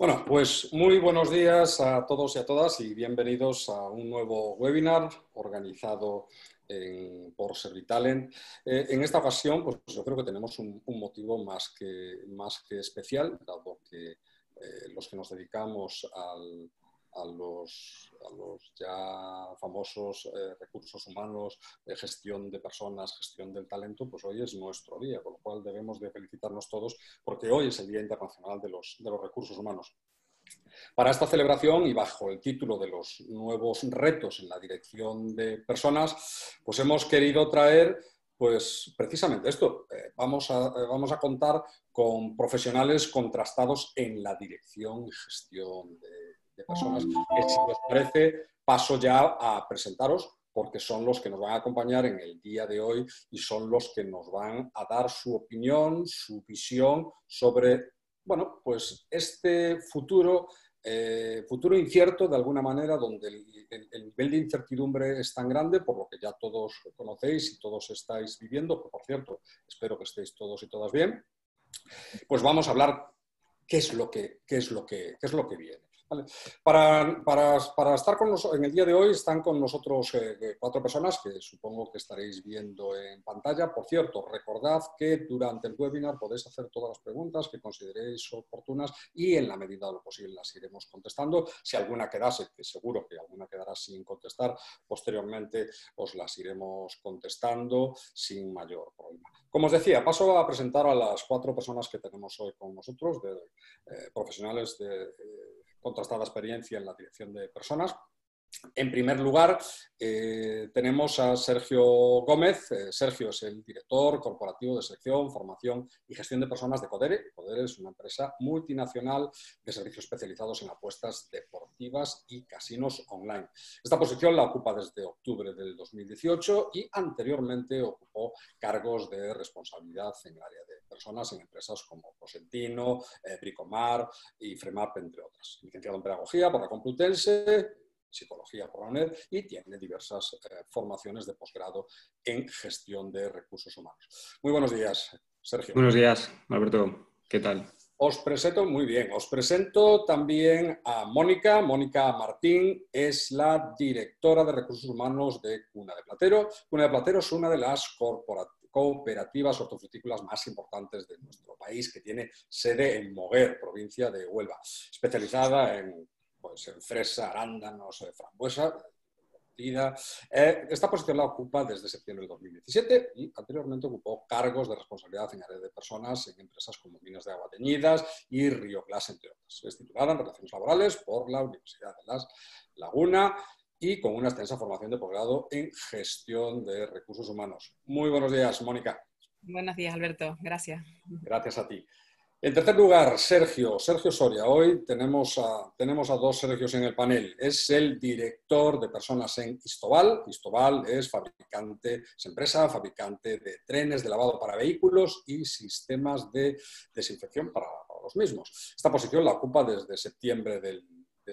Bueno, pues muy buenos días a todos y a todas y bienvenidos a un nuevo webinar organizado por Servitalent. Eh, en esta ocasión, pues yo creo que tenemos un, motivo más que, más que especial, dado que eh, los que nos dedicamos al, a los, los ya famosos eh, recursos humanos, gestión de personas, gestión del talento, pues hoy es nuestro día, con lo cual debemos de felicitarnos todos porque hoy es el Día Internacional de los, de los Recursos Humanos. Para esta celebración y bajo el título de los nuevos retos en la dirección de personas, pues hemos querido traer pues precisamente esto, eh, vamos, a, eh, vamos a contar con profesionales contrastados en la dirección y gestión de personas que si os parece paso ya a presentaros porque son los que nos van a acompañar en el día de hoy y son los que nos van a dar su opinión, su visión sobre, bueno, pues este futuro, eh, futuro incierto de alguna manera, donde el, nivel de incertidumbre es tan grande, por lo que ya todos conocéis y todos estáis viviendo, por cierto, espero que estéis todos y todas bien, pues vamos a hablar qué es lo que, qué es lo que, qué es lo que viene. Para, estar con nosotros, en el día de hoy están con nosotros eh, cuatro personas que supongo que estaréis viendo en pantalla. Por cierto, recordad que durante el webinar podéis hacer todas las preguntas que consideréis oportunas y en la medida de lo posible las iremos contestando. Si alguna quedase, que seguro que alguna quedará sin contestar, posteriormente os las iremos contestando sin mayor problema. Como os decía, paso a presentar a las cuatro personas que tenemos hoy con nosotros, eh, profesionales de contrastada experiencia en la dirección de personas. En primer lugar, eh, tenemos a Sergio Gómez. Eh, Sergio es el director corporativo de selección, formación y gestión de personas de Codere. Codere es una empresa multinacional de servicios especializados en apuestas deportivas y casinos online. Esta posición la ocupa desde octubre del 2018 y anteriormente ocupó cargos de responsabilidad en el área de personas en empresas como Cosentino, eh, Bricomar y Fremap, entre otras. Licenciado en Pedagogía por la Complutense, psicología por la UNED y tiene diversas eh, formaciones de posgrado en gestión de recursos humanos. Muy buenos días, Sergio. Buenos días, Alberto. ¿Qué tal? Os presento muy bien. Os presento también a Mónica. Mónica Martín es la directora de recursos humanos de Cuna de Platero. Cuna de Platero es una de las cooperativas hortofrutícolas más importantes de nuestro país, que tiene sede en Moguer, provincia de Huelva, especializada en pues en fresa, arándanos, eh, frambuesa, eh, esta posición la ocupa desde septiembre del 2017 y anteriormente ocupó cargos de responsabilidad en área de personas en empresas como Minas de Agua Teñidas y Río Glass, entre otras. Es titulada en Relaciones Laborales por la Universidad de Las Laguna y con una extensa formación de posgrado en Gestión de Recursos Humanos. Muy buenos días, Mónica. Buenos días, Alberto. Gracias. Gracias a ti. En tercer lugar, Sergio, Sergio Soria. Hoy tenemos a, tenemos a dos Sergios en el panel. Es el director de personas en Istobal. Istobal es fabricante, es empresa fabricante de trenes de lavado para vehículos y sistemas de desinfección para, los mismos. Esta posición la ocupa desde septiembre del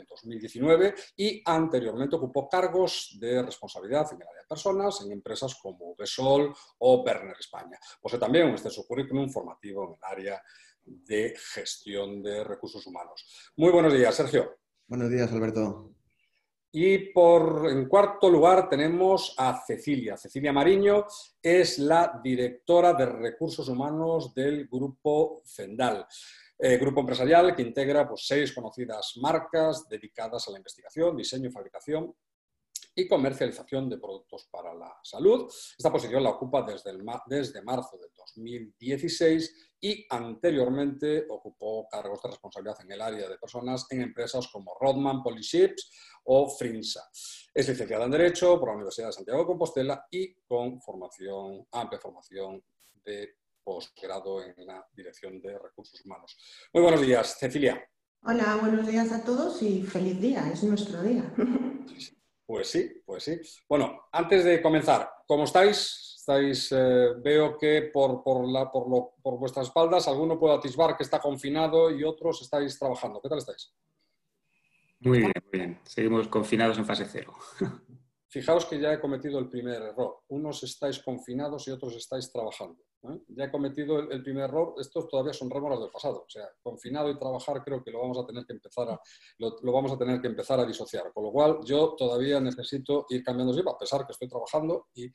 2019 y anteriormente ocupó cargos de responsabilidad en el área de personas en empresas como Besol o Berner España. Posee también un extenso currículum formativo en el área de gestión de recursos humanos. Muy buenos días, Sergio. Buenos días, Alberto. Y por, en cuarto lugar tenemos a Cecilia. Cecilia Mariño es la directora de recursos humanos del grupo Fendal. Eh, grupo empresarial que integra pues, seis conocidas marcas dedicadas a la investigación, diseño fabricación y comercialización de productos para la salud. Esta posición la ocupa desde, el, desde marzo de 2016 y anteriormente ocupó cargos de responsabilidad en el área de personas en empresas como Rodman Polyships o Frinsa. Es licenciada en Derecho por la Universidad de Santiago de Compostela y con formación, amplia formación de posgrado en la Dirección de Recursos Humanos. Muy buenos días, Cecilia. Hola, buenos días a todos y feliz día, es nuestro día. Pues sí, pues sí. Bueno, antes de comenzar, ¿cómo estáis? Estáis, eh, veo que por, la, por, por, vuestras espaldas alguno puede atisbar que está confinado y otros estáis trabajando. ¿Qué tal estáis? Muy bien, muy bien. Seguimos confinados en fase cero. fijaos que ya he cometido el primer error. Unos estáis confinados y otros estáis trabajando. ¿eh? Ya he cometido el, primer error, estos todavía son rémoras del pasado. O sea, confinado y trabajar creo que lo vamos a tener que empezar a, lo, vamos a, tener que empezar a disociar. Con lo cual, yo todavía necesito ir cambiando de a pesar que estoy trabajando y,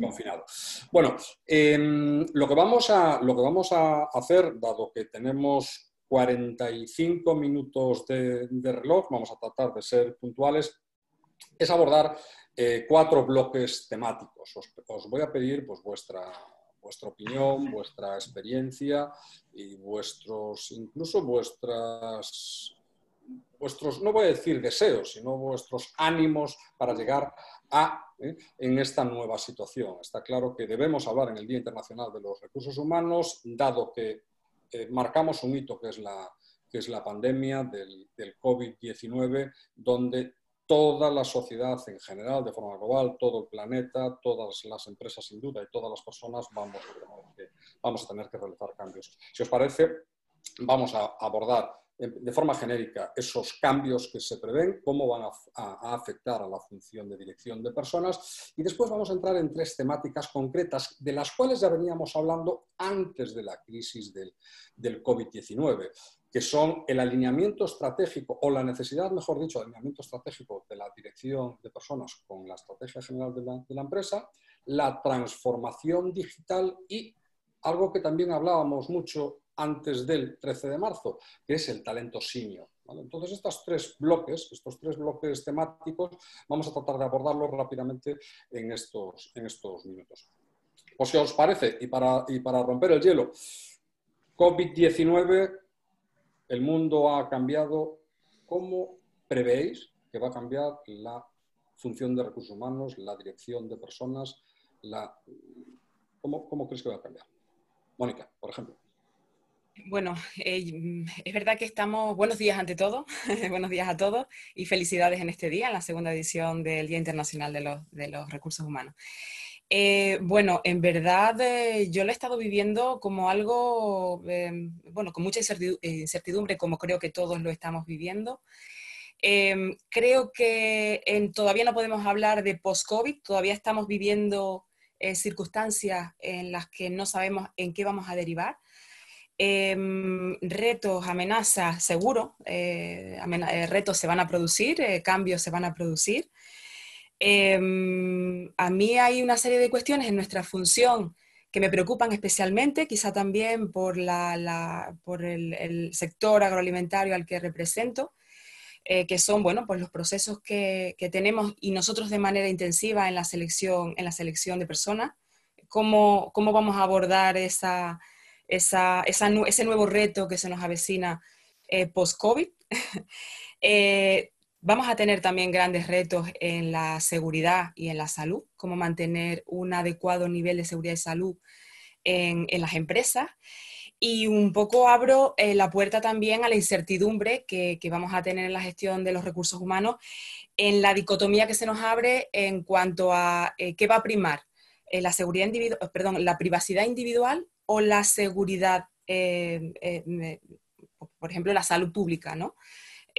confinado. Bueno, em, lo, que vamos a, lo que vamos a hacer, dado que tenemos 45 minutos de, reloj, vamos a tratar de ser puntuales, es abordar eh, cuatro bloques temáticos. Os, os, voy a pedir pues, vuestra, vuestra opinión, vuestra experiencia y vuestros, incluso vuestras, vuestros, no voy a decir deseos, sino vuestros ánimos para llegar a ¿eh? en esta nueva situación. Está claro que debemos hablar en el Día Internacional de los Recursos Humanos, dado que eh, marcamos un hito que es la, que es la pandemia del, del COVID-19, donde toda la sociedad en general, de forma global, todo el planeta, todas las empresas sin duda y todas las personas vamos a tener que, realizar cambios. Si os parece, vamos a abordar de forma genérica esos cambios que se prevén, cómo van a, afectar a la función de dirección de personas. Y después vamos a entrar en tres temáticas concretas de las cuales ya veníamos hablando antes de la crisis del, del COVID-19 que son el alineamiento estratégico o la necesidad, mejor dicho, alineamiento estratégico de la dirección de personas con la estrategia general de la, de la empresa, la transformación digital y algo que también hablábamos mucho antes del 13 de marzo, que es el talento senior. Entonces, estos tres bloques, estos tres bloques temáticos, vamos a tratar de abordarlos rápidamente en estos, en estos minutos. O si os parece, y para, y para romper el hielo, COVID-19 el mundo ha cambiado. ¿Cómo prevéis que va a cambiar la función de recursos humanos, la dirección de personas? La... ¿Cómo, ¿Cómo crees que va a cambiar? Mónica, por ejemplo. Bueno, eh, es verdad que estamos, buenos días ante todo, buenos días a todos y felicidades en este día, en la segunda edición del Día Internacional de los, de los Recursos Humanos. Eh, bueno, en verdad eh, yo lo he estado viviendo como algo, em, bueno, con mucha incertidumbre, como creo que todos lo estamos viviendo. Em, creo que todavía no podemos hablar de post-COVID, todavía estamos viviendo circunstancias en las que no sabemos en qué vamos a derivar. Em, retos, amenazas, seguro, retos se van a producir, cambios se van a producir. Em, a mí hay una serie de cuestiones en nuestra función que me preocupan especialmente, quizá también por, el, sector agroalimentario al que represento, eh, que son bueno, pues los procesos que, tenemos y nosotros de manera intensiva en la selección, en la selección de personas, cómo, cómo vamos a abordar esa, ese nuevo reto que se nos avecina eh, post-COVID. Eh, Vamos a tener también grandes retos en la seguridad y en la salud, cómo mantener un adecuado nivel de seguridad y salud en, las empresas. Y un poco abro eh, la puerta también a la incertidumbre que, vamos a tener en la gestión de los recursos humanos, en la dicotomía que se nos abre en cuanto a qué va a primar, la seguridad perdón, la privacidad individual o la seguridad, por ejemplo, la salud pública, ¿no?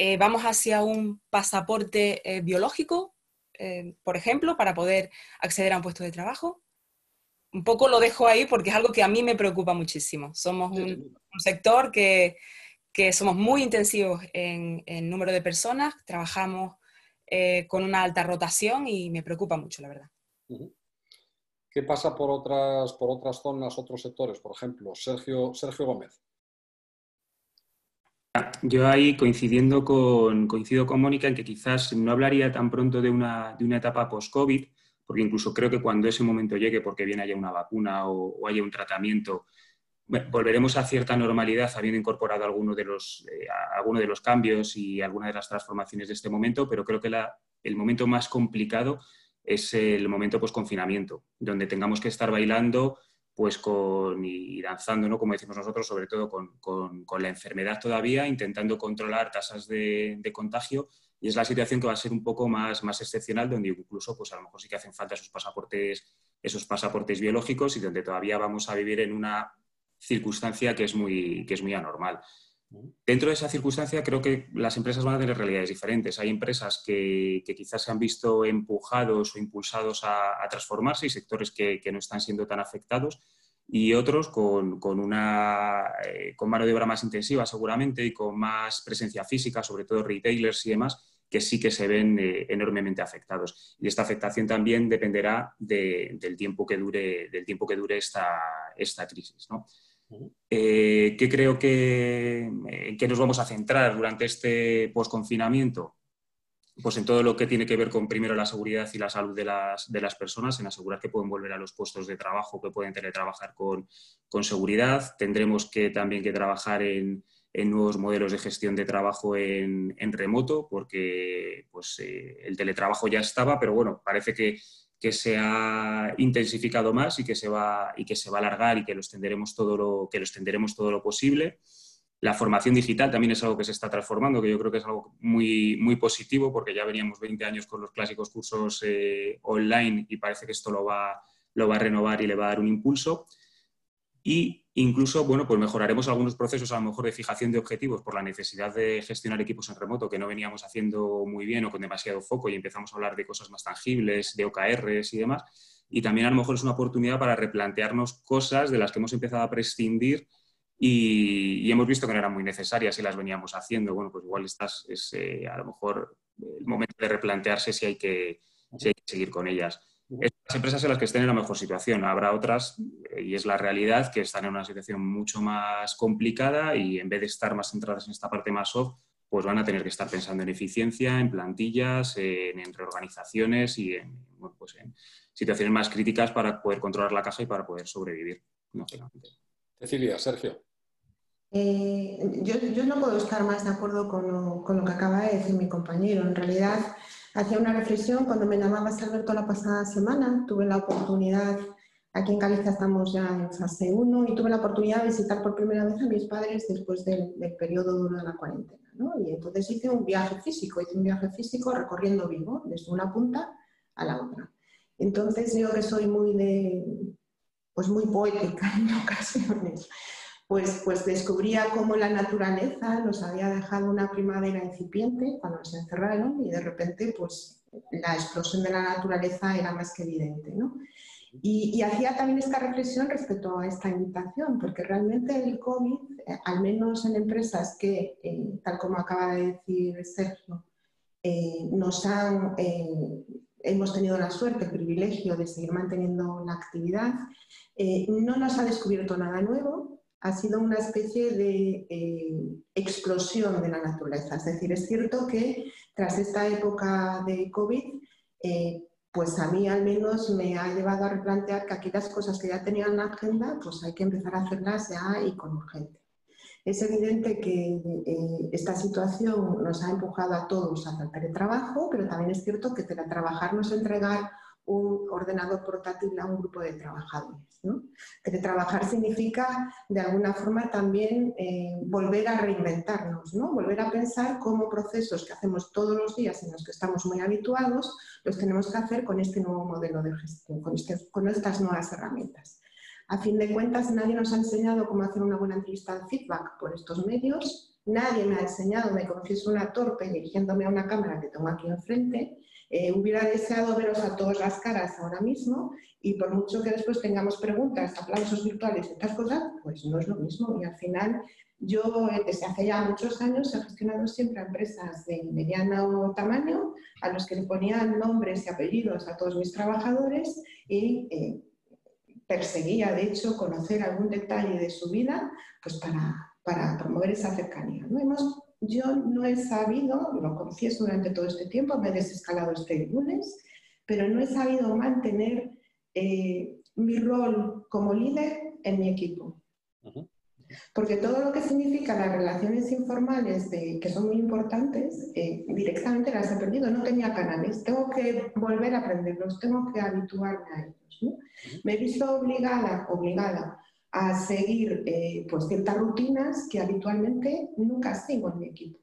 Eh, vamos hacia un pasaporte eh, biológico, eh, por ejemplo, para poder acceder a un puesto de trabajo. Un poco lo dejo ahí porque es algo que a mí me preocupa muchísimo. Somos un, sector que, somos muy intensivos en, número de personas, trabajamos con una alta rotación y me preocupa mucho, la verdad. ¿Qué pasa por otras, por otras zonas, otros sectores? Por ejemplo, Sergio, Sergio Gómez. Yo ahí coincidiendo con, coincido con Mónica en que quizás no hablaría tan pronto de una, de una etapa post-COVID, porque incluso creo que cuando ese momento llegue, porque bien haya una vacuna o, haya un tratamiento, volveremos a cierta normalidad habiendo incorporado algunos de, los, eh, alguno de los cambios y algunas de las transformaciones de este momento, pero creo que el momento más complicado es el momento post-confinamiento, donde tengamos que estar bailando pues con, y danzando, ¿no? como decimos nosotros, sobre todo con, la enfermedad todavía, intentando controlar tasas de, contagio. Y es la situación que va a ser un poco más, más excepcional, donde incluso pues a lo mejor sí que hacen falta esos pasaportes, esos pasaportes biológicos y donde todavía vamos a vivir en una circunstancia que es muy, que es muy anormal. Dentro de esa circunstancia creo que las empresas van a tener realidades diferentes. Hay empresas que, quizás se han visto empujados o impulsados a, transformarse y sectores que, no están siendo tan afectados y otros con, una, eh, mano de obra más intensiva seguramente y con más presencia física, sobre todo retailers y demás, que sí que se ven eh, enormemente afectados. Y esta afectación también dependerá del, tiempo que dure, del tiempo que dure esta, esta crisis. Eh, ¿Qué creo que, que, nos vamos a centrar durante este posconfinamiento? Pues en todo lo que tiene que ver con primero la seguridad y la salud de las, de las personas, en asegurar que pueden volver a los puestos de trabajo, que pueden teletrabajar con, con seguridad. Tendremos que también que trabajar en, en nuevos modelos de gestión de trabajo en, remoto, porque pues, eh, el teletrabajo ya estaba, pero bueno, parece que, se ha intensificado más y que se va, y que se va a alargar y que lo extenderemos todo lo, que lo extenderemos todo lo posible. La formación digital también es algo que se está transformando, que yo creo que es algo muy, muy positivo, porque ya veníamos 20 años con los clásicos cursos eh, online y parece que esto lo va, lo va a renovar y le va a dar un impulso. Y incluso, bueno, pues mejoraremos algunos procesos a lo mejor de fijación de objetivos por la necesidad de gestionar equipos en remoto que no veníamos haciendo muy bien o con demasiado foco y empezamos a hablar de cosas más tangibles, de OKRs y demás. Y también a lo mejor es una oportunidad para replantearnos cosas de las que hemos empezado a prescindir y, hemos visto que no eran muy necesarias y las veníamos haciendo. Bueno, pues igual estás, es eh, a lo mejor el momento de replantearse si hay que seguir con ellas las empresas en las que estén en la mejor situación. Habrá otras, eh, y es la realidad, que están en una situación mucho más complicada y en vez de estar más centradas en esta parte más soft, pues van a tener que estar pensando en eficiencia, en plantillas, en, reorganizaciones y en, pues en, situaciones más críticas para poder controlar la caja y para poder sobrevivir. Cecilia, Sergio. Eh, yo, no puedo estar más de acuerdo con lo, con lo que acaba de decir mi compañero. En realidad, hacía una reflexión cuando me llamabas Alberto la pasada semana, tuve la oportunidad, aquí en Galicia estamos ya en fase 1 y tuve la oportunidad de visitar por primera vez a mis padres después del, periodo duro de la cuarentena. Y entonces hice un viaje físico, hice un viaje físico recorriendo vivo, desde una punta a la otra. Entonces yo que soy muy de, pues muy poética en ocasiones, pues, pues descubría cómo la naturaleza nos había dejado una primavera incipiente cuando nos encerraron y de repente pues la explosión de la naturaleza era más que evidente. ¿no? Y, hacía también esta reflexión respecto a esta invitación, porque realmente el COVID, eh, al menos en empresas que, eh, tal como acaba de decir Sergio, eh, nos han, hemos tenido la suerte, el privilegio de seguir manteniendo la actividad, no nos ha descubierto nada nuevo, ha sido una especie de eh, explosión de la naturaleza. Es decir, es cierto que tras esta época de COVID, eh, pues a mí al menos me ha llevado a replantear que aquellas cosas que ya tenían en la agenda, pues hay que empezar a hacerlas ya y con urgencia. Es evidente que eh, esta situación nos ha empujado a todos hacia el teletrabajo, pero también es cierto que teletrabajar nos entregar un ordenador portátil a un grupo de trabajadores. ¿no? Teletrabajar significa, de alguna forma, también eh, volver a reinventarnos, ¿no? volver a pensar cómo procesos que hacemos todos los días en los que estamos muy habituados, los tenemos que hacer con este nuevo modelo de gestión, con, este, con estas nuevas herramientas. A fin de cuentas, nadie nos ha enseñado cómo hacer una buena entrevista de feedback por estos medios, nadie me ha enseñado, me confieso una torpe dirigiéndome a una cámara que tengo aquí enfrente, eh, hubiera deseado veros a todas las caras ahora mismo y por mucho que después tengamos preguntas, aplausos virtuales y estas cosas, pues no es lo mismo. Y al final yo eh, desde hace ya muchos años he gestionado siempre empresas de mediano tamaño a los que le ponían nombres y apellidos a todos mis trabajadores y eh, perseguía, de hecho, conocer algún detalle de su vida pues para, para promover esa cercanía. ¿no? Hemos yo no he sabido, lo confieso durante todo este tiempo, me he desescalado este lunes, pero no he sabido mantener eh, mi rol como líder en mi equipo. Porque todo lo que significa las relaciones informales, de, que son muy importantes, eh, directamente las he perdido. No tenía canales. Tengo que volver a aprenderlos, tengo que habituarme a ellos. Me he visto obligada, obligada a seguir eh, pues ciertas rutinas que habitualmente nunca sigo en mi equipo.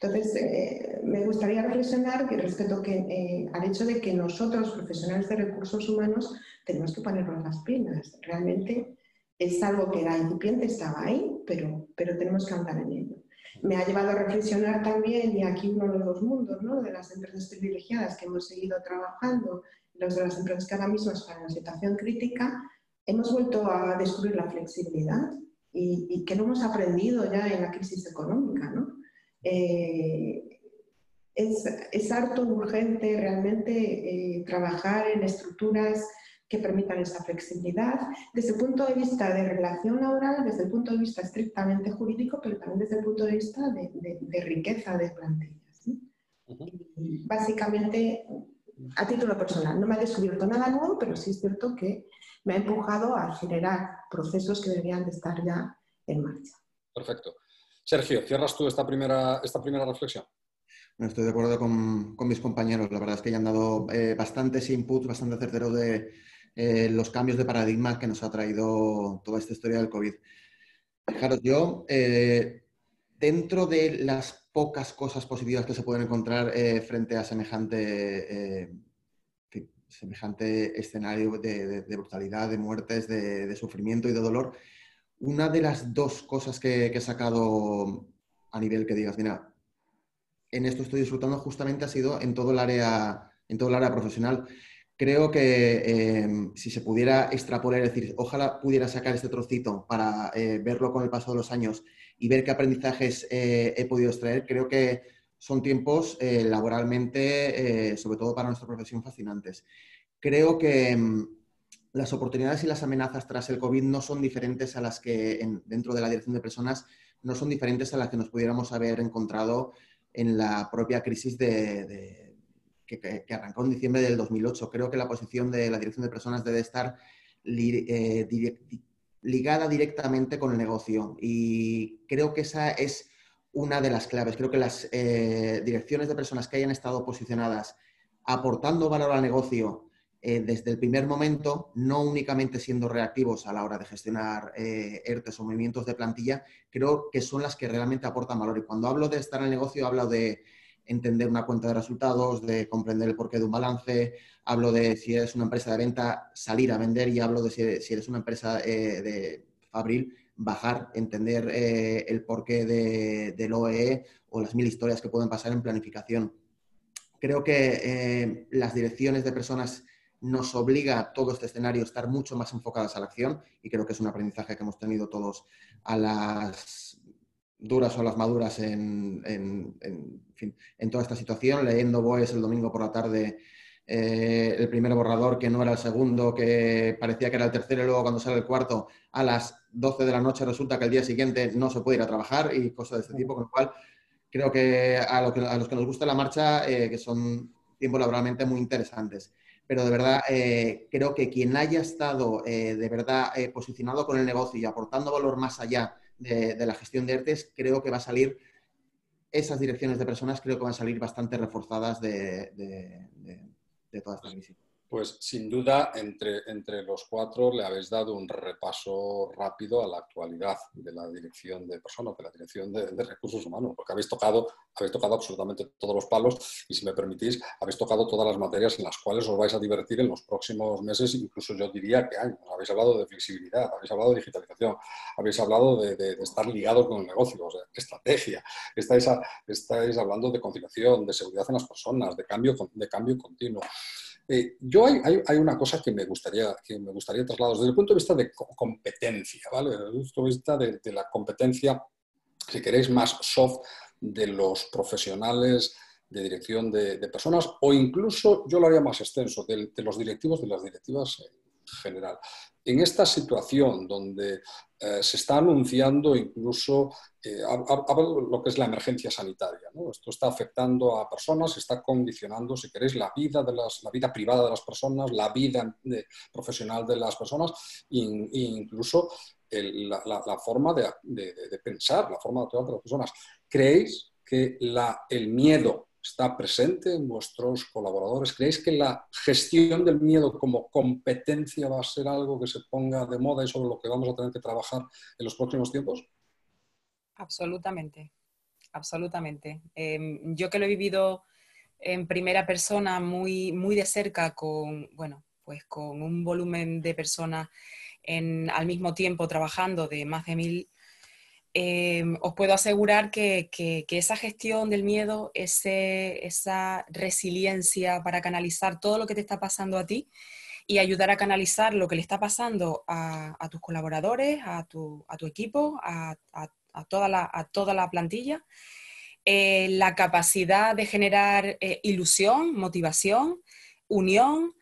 Entonces, eh, me gustaría reflexionar respecto que, eh, al hecho de que nosotros, profesionales de recursos humanos, tenemos que ponernos las pilas. Realmente Es algo que era incipiente, estaba ahí, pero, pero tenemos que andar en ello. Me ha llevado a reflexionar también, y aquí uno de los mundos, ¿no? de las empresas privilegiadas que hemos seguido trabajando, los de las empresas que ahora mismo están en situación crítica, hemos vuelto a descubrir la flexibilidad y, que no hemos aprendido ya en la crisis económica. ¿no? Eh, es, es, harto urgente realmente eh, trabajar en estructuras que permitan esa flexibilidad desde el punto de vista de relación laboral, desde el punto de vista estrictamente jurídico, pero también desde el punto de vista de, riqueza de plantillas. básicamente, a título personal, no me ha descubierto nada nuevo, pero sí es cierto que me ha empujado a generar procesos que deberían de estar ya en marcha. Perfecto. Sergio, ¿cierras tú esta primera, esta primera reflexión? estoy de acuerdo con, mis compañeros. La verdad es que ya han dado eh, bastantes inputs, bastante certeros de, eh, los cambios de paradigma que nos ha traído toda esta historia del COVID. Fijaros, yo, eh, dentro de las pocas cosas positivas que se pueden encontrar eh, frente a semejante, semejante escenario de, brutalidad, de muertes, de, sufrimiento y de dolor, una de las dos cosas que, que he sacado a nivel que digas, mira, en esto estoy disfrutando justamente ha sido en todo el área, en todo el área profesional. Creo que em, si se pudiera extrapolar, es decir, ojalá pudiera sacar este trocito para eh, verlo con el paso de los años y ver qué aprendizajes eh, he podido extraer, creo que son tiempos eh, laboralmente, sobre todo para nuestra profesión, fascinantes. Creo que em, las oportunidades y las amenazas tras el COVID no son diferentes a las que dentro de la dirección de personas, no son diferentes a las que nos pudiéramos haber encontrado en la propia crisis de que, arrancó en diciembre del 2008. Creo que la posición de la dirección de personas debe estar eh, ligada directamente con el negocio y creo que esa es una de las claves. Creo que las eh, direcciones de personas que hayan estado posicionadas aportando valor al negocio eh, desde el primer momento, no únicamente siendo reactivos a la hora de gestionar ERTES o movimientos de plantilla, creo que son las que realmente aportan valor. Y cuando hablo de estar en el negocio, hablo de entender una cuenta de resultados, de comprender el porqué de un balance, hablo de si eres una empresa de venta, salir a vender y hablo de si, eres una empresa eh, de Fabril, bajar, entender eh, el porqué de, del OEE o las mil historias que pueden pasar en planificación. Creo que eh, las direcciones de personas nos obliga a todo este escenario a estar mucho más enfocadas a la acción y creo que es un aprendizaje que hemos tenido todos a las duras o las maduras en, en, toda esta situación, leyendo Boes el domingo por la tarde eh, el primer borrador que no era el segundo, que parecía que era el tercero y luego cuando sale el cuarto a las 12 de la noche resulta que el día siguiente no se puede ir a trabajar y cosas de este tipo, con lo cual creo que a, lo que, a los que nos gusta la marcha, eh, que son tiempos laboralmente muy interesantes. Pero de verdad, eh, creo que quien haya estado de verdad posicionado con el negocio y aportando valor más allá de, la gestión de ERTES, creo que va a salir, esas direcciones de personas creo que van a salir bastante reforzadas de, de toda esta crisis. Pues sin duda, entre, entre los cuatro le habéis dado un repaso rápido a la actualidad de la dirección de personas, de la dirección de, recursos humanos, porque habéis tocado, habéis tocado absolutamente todos los palos y, si me permitís, habéis tocado todas las materias en las cuales os vais a divertir en los próximos meses, incluso yo diría que años. Habéis hablado de flexibilidad, habéis hablado de digitalización, habéis hablado de, estar ligados con el negocio, o sea, estrategia, estáis, estáis hablando de conciliación, de seguridad en las personas, de cambio, de cambio continuo. Eh, yo hay, hay, una cosa que me gustaría, que me gustaría trasladar desde el punto de vista de competencia, ¿vale? Desde el punto de vista de, la competencia, si queréis, más soft de los profesionales de dirección de, personas o incluso, yo lo haría más extenso, de, de los directivos, de las directivas general. En esta situación donde eh, se está anunciando incluso eh, lo que es la emergencia sanitaria, esto está afectando a personas, está condicionando, si queréis, la vida, de las, la vida privada de las personas, la vida profesional de las personas e, incluso la, forma de, pensar, la forma de actuar de las personas. ¿Creéis que el miedo está presente en vuestros colaboradores? ¿Creéis que la gestión del miedo como competencia va a ser algo que se ponga de moda y sobre lo que vamos a tener que trabajar en los próximos tiempos? Absolutamente, absolutamente. Em, yo que lo he vivido en primera persona muy, muy de cerca con, bueno, pues con un volumen de personas al mismo tiempo trabajando de más de mil, em, os puedo asegurar que, esa gestión del miedo, esa resiliencia para canalizar todo lo que te está pasando a ti y ayudar a canalizar lo que le está pasando a, tus colaboradores, a tu, equipo, a, toda la, plantilla, eh, la capacidad de generar eh, ilusión, motivación, unión,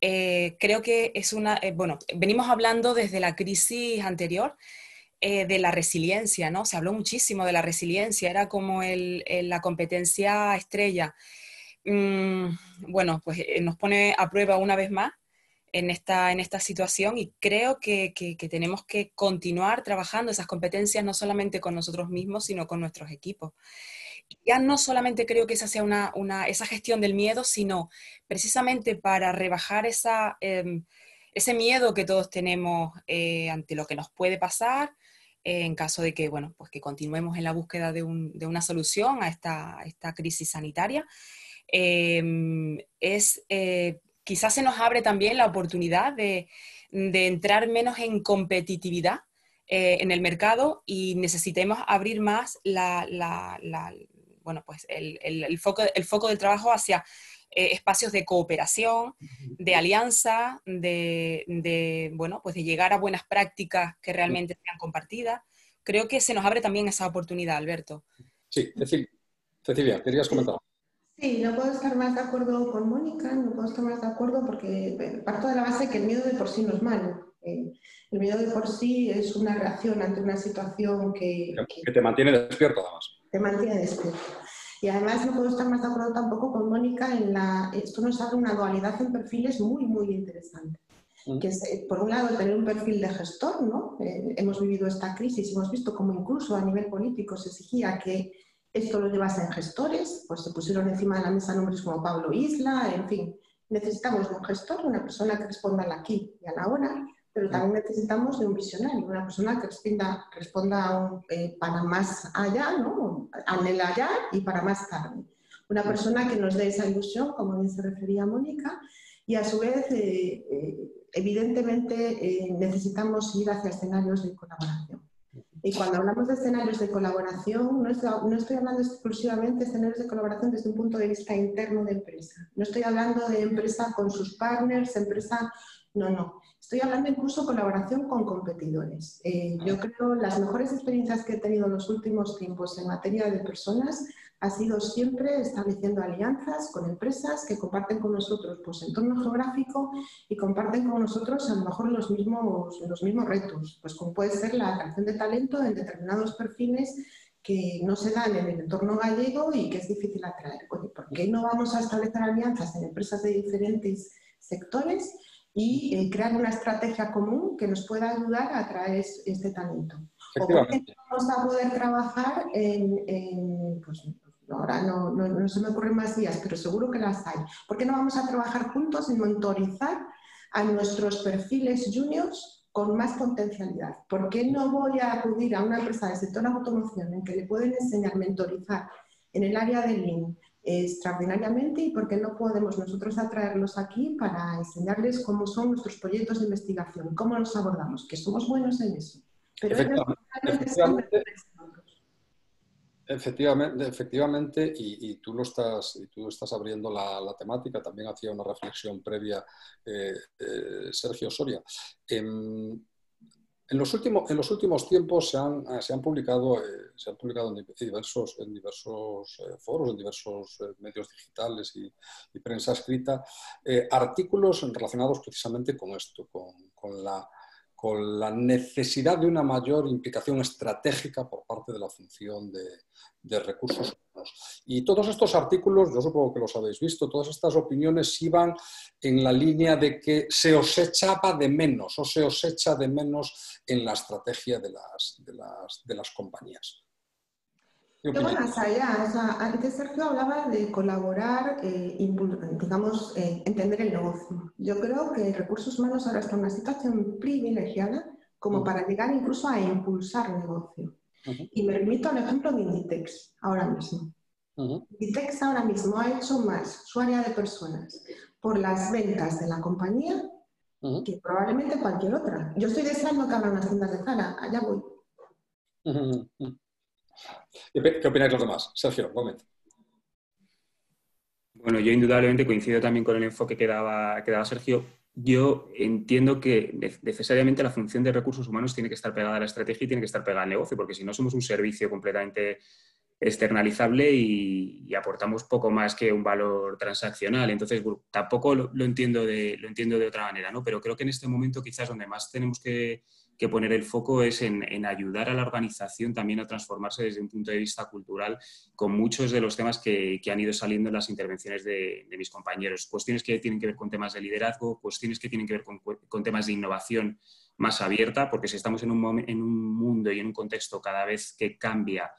eh, creo que es una, bueno, venimos hablando desde la crisis anterior eh, de la resiliencia, ¿no? Se habló muchísimo de la resiliencia, era como la competencia estrella. Mm, bueno, pues nos pone a prueba una vez más en esta, en esta situación y creo que, que, tenemos que continuar trabajando esas competencias no solamente con nosotros mismos, sino con nuestros equipos ya no solamente creo que esa sea una, esa gestión del miedo, sino precisamente para rebajar esa, em, ese miedo que todos tenemos eh, ante lo que nos puede pasar, eh, en caso de que, bueno, pues que continuemos en la búsqueda de, una solución a esta, esta crisis sanitaria, em, es eh, quizás se nos abre también la oportunidad de, entrar menos en competitividad en el mercado y necesitemos abrir más la, bueno, pues el, foco, el foco del trabajo hacia eh, espacios de cooperación, de alianza, de, bueno, pues de llegar a buenas prácticas que realmente sean compartidas. Creo que se nos abre también esa oportunidad, Alberto. Sí, Cecilia, querías comentar. Sí, no puedo estar más de acuerdo con Mónica, no puedo estar más de acuerdo porque eh, parto de la base que el miedo de por sí no es malo. Eh, el miedo de por sí es una reacción ante una situación que... Que te mantiene despierto, además te mantiene despierto. Y además no puedo estar más de acuerdo tampoco con Mónica en la... Esto nos abre una dualidad en perfiles muy, muy interesante. Mm. Que es, eh, por un lado, tener un perfil de gestor, ¿no? Eh, hemos vivido esta crisis y hemos visto cómo incluso a nivel político se exigía que esto lo llevasen gestores, pues se pusieron encima de la mesa nombres como Pablo Isla, en fin. Necesitamos un gestor, una persona que responda al aquí y a la hora, pero también necesitamos de un visionario, una persona que responda, responda eh, para más allá, ¿no? anhela allá y para más tarde. Una persona que nos dé esa ilusión, como bien se refería Mónica, y a su vez, eh, eh, evidentemente, necesitamos ir hacia escenarios de colaboración. Y cuando hablamos de escenarios de colaboración, no estoy, no estoy, hablando exclusivamente de escenarios de colaboración desde un punto de vista interno de empresa. No estoy hablando de empresa con sus partners, empresa... No, no. Estoy hablando incluso colaboración con competidores. Eh, yo creo las mejores experiencias que he tenido en los últimos tiempos en materia de personas ha sido siempre estableciendo alianzas con empresas que comparten con nosotros pues, entorno geográfico y comparten con nosotros a lo mejor los mismos, los mismos retos, pues como puede ser la atracción de talento en determinados perfiles que no se dan en el entorno gallego y que es difícil atraer. ¿por qué no vamos a establecer alianzas en empresas de diferentes sectores y eh, crear una estrategia común que nos pueda ayudar a atraer este talento. O vamos a poder trabajar en, pues, ahora no, no, no, se me ocurren más días, pero seguro que las hay. ¿Por qué no vamos a trabajar juntos en monitorizar a nuestros perfiles juniors con más potencialidad? ¿Por qué no voy a acudir a una empresa del sector automoción en que le pueden enseñar, mentorizar en el área de Lean, extraordinariamente y por qué no podemos nosotros atraerlos aquí para enseñarles cómo son nuestros proyectos de investigación, cómo los abordamos, que somos buenos en eso. Pero efectivamente, efectivamente, efectivamente, y, tú lo estás, y tú estás abriendo la, temática, también hacía una reflexión previa eh, eh, Sergio Soria. Em, en los, últimos, en los últimos tiempos se han, eh, se han publicado, eh, se han publicado en diversos, en diversos eh, foros, en diversos medios digitales y, prensa escrita, artículos relacionados precisamente con esto, con, la, con la necesidad de una mayor implicación estratégica por parte de la función de, recursos y todos estos artículos, yo supongo que los habéis visto, todas estas opiniones iban en la línea de que se os echaba de menos o se os echa de menos en la estrategia de las, de las, de las compañías. Yo más allá, o sea, antes Sergio hablaba de colaborar, eh, digamos, eh, entender el negocio. Yo creo que recursos humanos ahora está en una situación privilegiada como para llegar incluso a impulsar negocio. Y me remito al ejemplo de Inditex ahora mismo. Inditex ahora mismo ha hecho más su área de personas por las ventas de la compañía que probablemente cualquier otra. Yo estoy deseando que abran las tiendas de Zara, allá voy. ¿Qué opináis los demás? Sergio, comenta. Bueno, yo indudablemente coincido también con el enfoque que daba, que daba Sergio. Yo entiendo que necesariamente la función de recursos humanos tiene que estar pegada a la estrategia y tiene que estar pegada al negocio, porque si no somos un servicio completamente externalizable y, aportamos poco más que un valor transaccional. Entonces, tampoco lo, entiendo de, lo entiendo de otra manera, ¿no? Pero creo que en este momento quizás donde más tenemos que, poner el foco es en, ayudar a la organización también a transformarse desde un punto de vista cultural con muchos de los temas que, han ido saliendo en las intervenciones de, mis compañeros. Cuestiones que tienen que ver con temas de liderazgo, cuestiones que tienen que ver con, temas de innovación más abierta, porque si estamos en un, en un mundo y en un contexto cada vez que cambia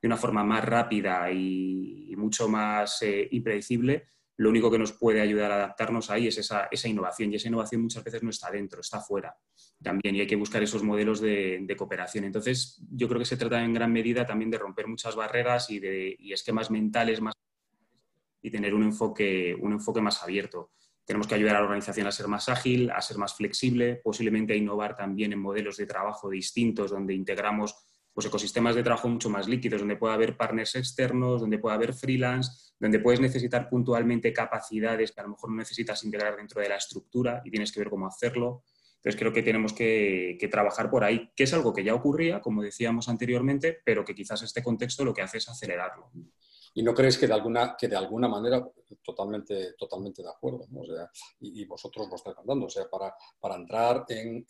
de una forma más rápida y, mucho más eh, impredecible, lo único que nos puede ayudar a adaptarnos ahí es esa, innovación. Y esa innovación muchas veces no está dentro, está fuera también. Y hay que buscar esos modelos de, cooperación. Entonces, yo creo que se trata en gran medida también de romper muchas barreras y, de, esquemas mentales más y tener un enfoque, un enfoque más abierto. Tenemos que ayudar a la organización a ser más ágil, a ser más flexible, posiblemente a innovar también en modelos de trabajo distintos, donde integramos pues, ecosistemas de trabajo mucho más líquidos, donde puede haber partners externos, donde puede haber freelance, donde puedes necesitar puntualmente capacidades que a lo mejor no necesitas integrar dentro de la estructura y tienes que ver cómo hacerlo. Entonces creo que tenemos que, que, trabajar por ahí, que es algo que ya ocurría, como decíamos anteriormente, pero que quizás este contexto lo que hace es acelerarlo. ¿Y no creéis que de alguna, que de alguna manera, totalmente, totalmente de acuerdo, y, vosotros lo estáis contando, o sea, para, para entrar en,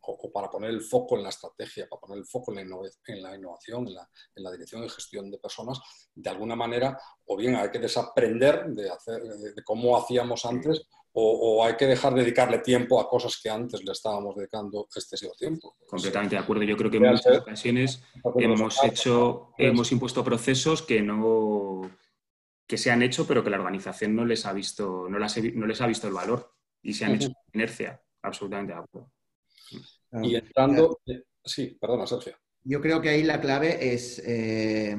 o, para poner el foco en la estrategia, para poner el foco en la, en la innovación, en la, en la, dirección y gestión de personas, de alguna manera, o bien hay que desaprender de, hacer, de cómo hacíamos antes, o, hay que dejar de dedicarle tiempo a cosas que antes le estábamos dedicando excesivo tiempo. Completamente de acuerdo. Yo creo que en muchas ocasiones hemos hecho, hemos impuesto procesos que no que se han hecho, pero que la organización no les ha visto, no, no les ha visto el valor y se han hecho con inercia. Absolutamente de acuerdo. Y entrando, sí, perdona, Sergio. Yo creo que ahí la clave es eh,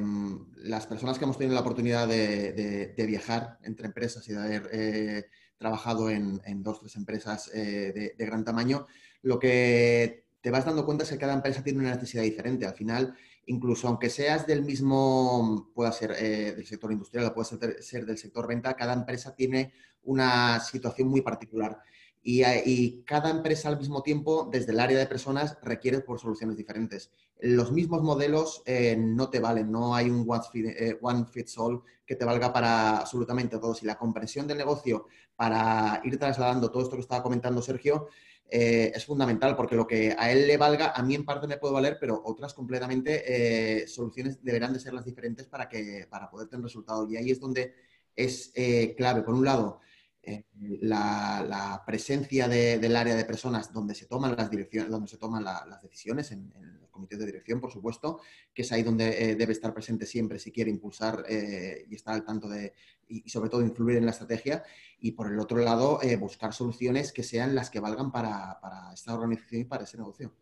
las personas que hemos tenido la oportunidad de, viajar entre empresas y de haber eh, trabajado en, dos o tres empresas eh, de, gran tamaño, lo que te vas dando cuenta es que cada empresa tiene una necesidad diferente. Al final, incluso aunque seas del mismo, pueda ser eh, del sector industrial o pueda ser, del sector venta, cada empresa tiene una situación muy particular. Y, cada empresa al mismo tiempo, desde el área de personas, requiere por soluciones diferentes. Los mismos modelos eh, no te valen, no hay un one, fits all que te valga para absolutamente todos. Y la comprensión del negocio para ir trasladando todo esto que estaba comentando Sergio eh, es fundamental porque lo que a él le valga, a mí en parte me puede valer, pero otras completamente eh, soluciones deberán de ser las diferentes para, que, para poder tener resultados. Y ahí es donde es clave, por un lado, eh, la, presencia del área de personas donde se toman las direcciones, donde se toman las decisiones, en, los comités de dirección, por supuesto, que es ahí donde eh, debe estar presente siempre si quiere impulsar eh, y estar al tanto de, y, sobre todo influir en la estrategia. Y por el otro lado, buscar soluciones que sean las que valgan para, esta organización y para ese negocio.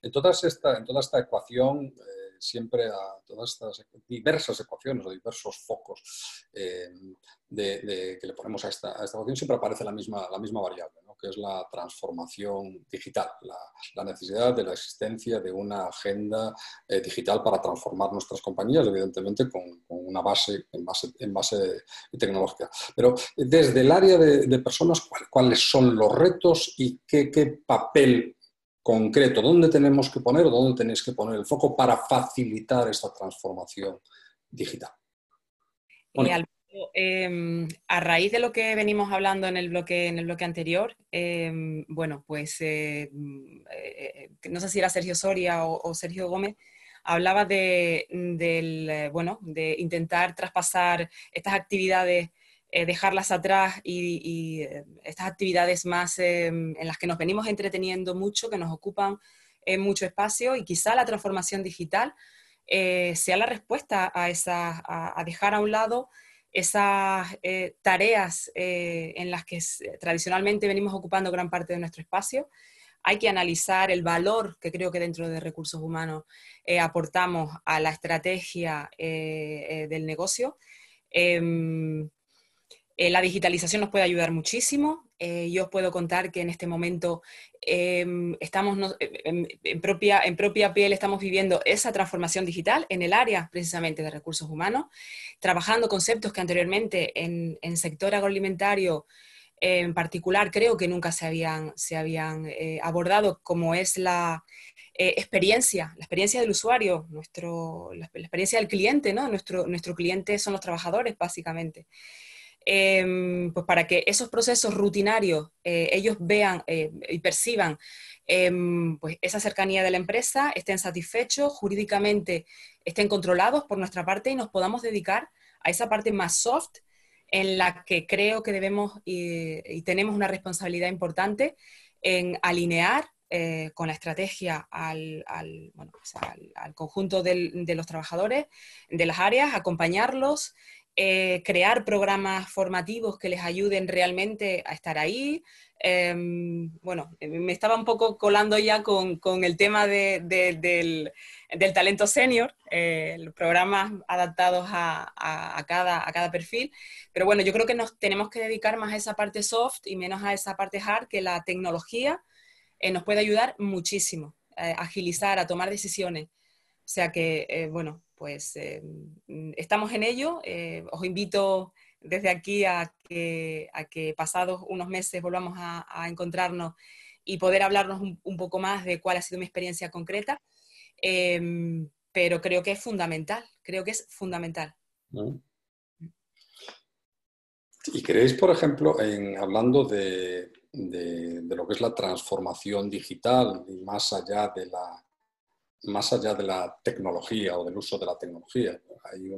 En, todas esta, en toda esta ecuación, siempre a todas estas diversas ecuaciones o diversos focos eh, que le ponemos a esta, a ecuación, siempre aparece la misma, la misma variable, que es la transformación digital, la, necesidad de la existencia de una agenda eh, digital para transformar nuestras compañías, evidentemente con, una base en base, en base tecnológica. Pero desde el área de, personas, ¿cuáles son los retos y qué, qué papel concreto, dónde tenemos que poner o dónde tenéis que poner el foco para facilitar esta transformación digital. Em, a raíz de lo que venimos hablando en el bloque, en el bloque anterior, em, bueno, pues eh, eh, no sé si era Sergio Soria o, Sergio Gómez, hablaba de, del, bueno, de intentar traspasar estas actividades eh, dejarlas atrás y, eh, estas actividades más em, en las que nos venimos entreteniendo mucho, que nos ocupan eh, mucho espacio y quizá la transformación digital sea la respuesta a, esa, a, dejar a un lado esas tareas en las que tradicionalmente venimos ocupando gran parte de nuestro espacio. Hay que analizar el valor que creo que dentro de recursos humanos aportamos a la estrategia del negocio. Em, eh, la digitalización nos puede ayudar muchísimo. Eh, yo os puedo contar que en este momento em, estamos en, propia, en propia piel, estamos viviendo esa transformación digital en el área precisamente de recursos humanos, trabajando conceptos que anteriormente en, en sector agroalimentario en particular creo que nunca se habían, se habían eh, abordado, como es la experiencia, la experiencia del usuario, nuestro, la, experiencia del cliente, ¿no? Nuestro, nuestro cliente son los trabajadores, básicamente. Em, pues para que esos procesos rutinarios eh, ellos vean y perciban em, pues esa cercanía de la empresa, estén satisfechos, jurídicamente estén controlados por nuestra parte y nos podamos dedicar a esa parte más soft en la que creo que debemos y, tenemos una responsabilidad importante en alinear eh, con la estrategia al, pues conjunto de los trabajadores de las áreas, acompañarlos, eh, crear programas formativos que les ayuden realmente a estar ahí. Em, bueno, me estaba un poco colando ya con, el tema del, talento senior, eh, programas adaptados a, cada, a cada perfil, pero bueno, yo creo que nos tenemos que dedicar más a esa parte soft y menos a esa parte hard, que la tecnología eh, nos puede ayudar muchísimo a agilizar, a tomar decisiones. O sea que, bueno, pues eh, estamos en ello. Eh, os invito desde aquí a que, a que pasados unos meses volvamos a, encontrarnos y poder hablarnos un, poco más de cuál ha sido mi experiencia concreta. Em, pero creo que es fundamental, creo que es fundamental. ¿Y creéis, por ejemplo, en, hablando de, de, lo que es la transformación digital y más allá de la, más allá de la tecnología o del uso de la tecnología. Hay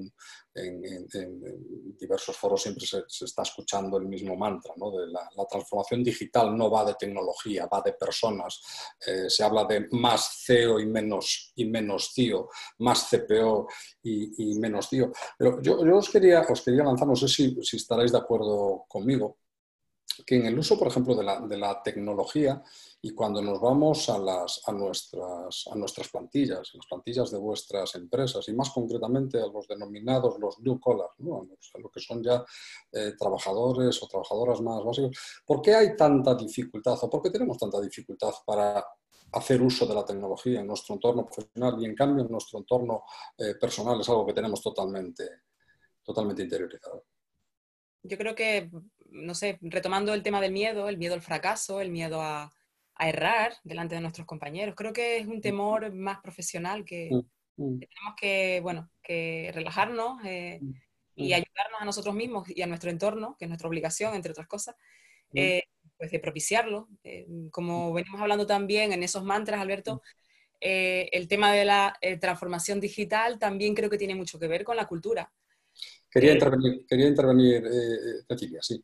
en, diversos foros siempre se, está escuchando el mismo mantra, ¿no? la, transformación digital no va de tecnología, va de personas. Eh, se habla de más CEO y menos, y menos CIO, más CPO y, menos CIO. Pero yo, os, quería, os quería lanzar, no sé si, si estaréis de acuerdo conmigo, que en el uso, por ejemplo, de la, de la tecnología y cuando nos vamos a, a, nuestras, a plantillas, las plantillas de vuestras empresas y más concretamente a los denominados los blue collars, ¿no? a lo que son ya eh, trabajadores o trabajadoras más básicos, ¿por qué hay tanta dificultad o por qué tenemos tanta dificultad para hacer uso de la tecnología en nuestro entorno profesional y en cambio en nuestro entorno eh, personal es algo que tenemos totalmente, totalmente interiorizado? Yo creo que, no sé, retomando el tema del miedo, el miedo al fracaso, el miedo a, a errar delante de nuestros compañeros. Creo que es un temor más profesional que, mm. tenemos que, bueno, que relajarnos eh, y ayudarnos a nosotros mismos y a nuestro entorno, que es nuestra obligación, entre otras cosas, eh, pues de propiciarlo. Eh, como venimos hablando también en esos mantras, Alberto, el tema de la transformación digital también creo que tiene mucho que ver con la cultura. Quería intervenir, quería intervenir Cecilia, sí.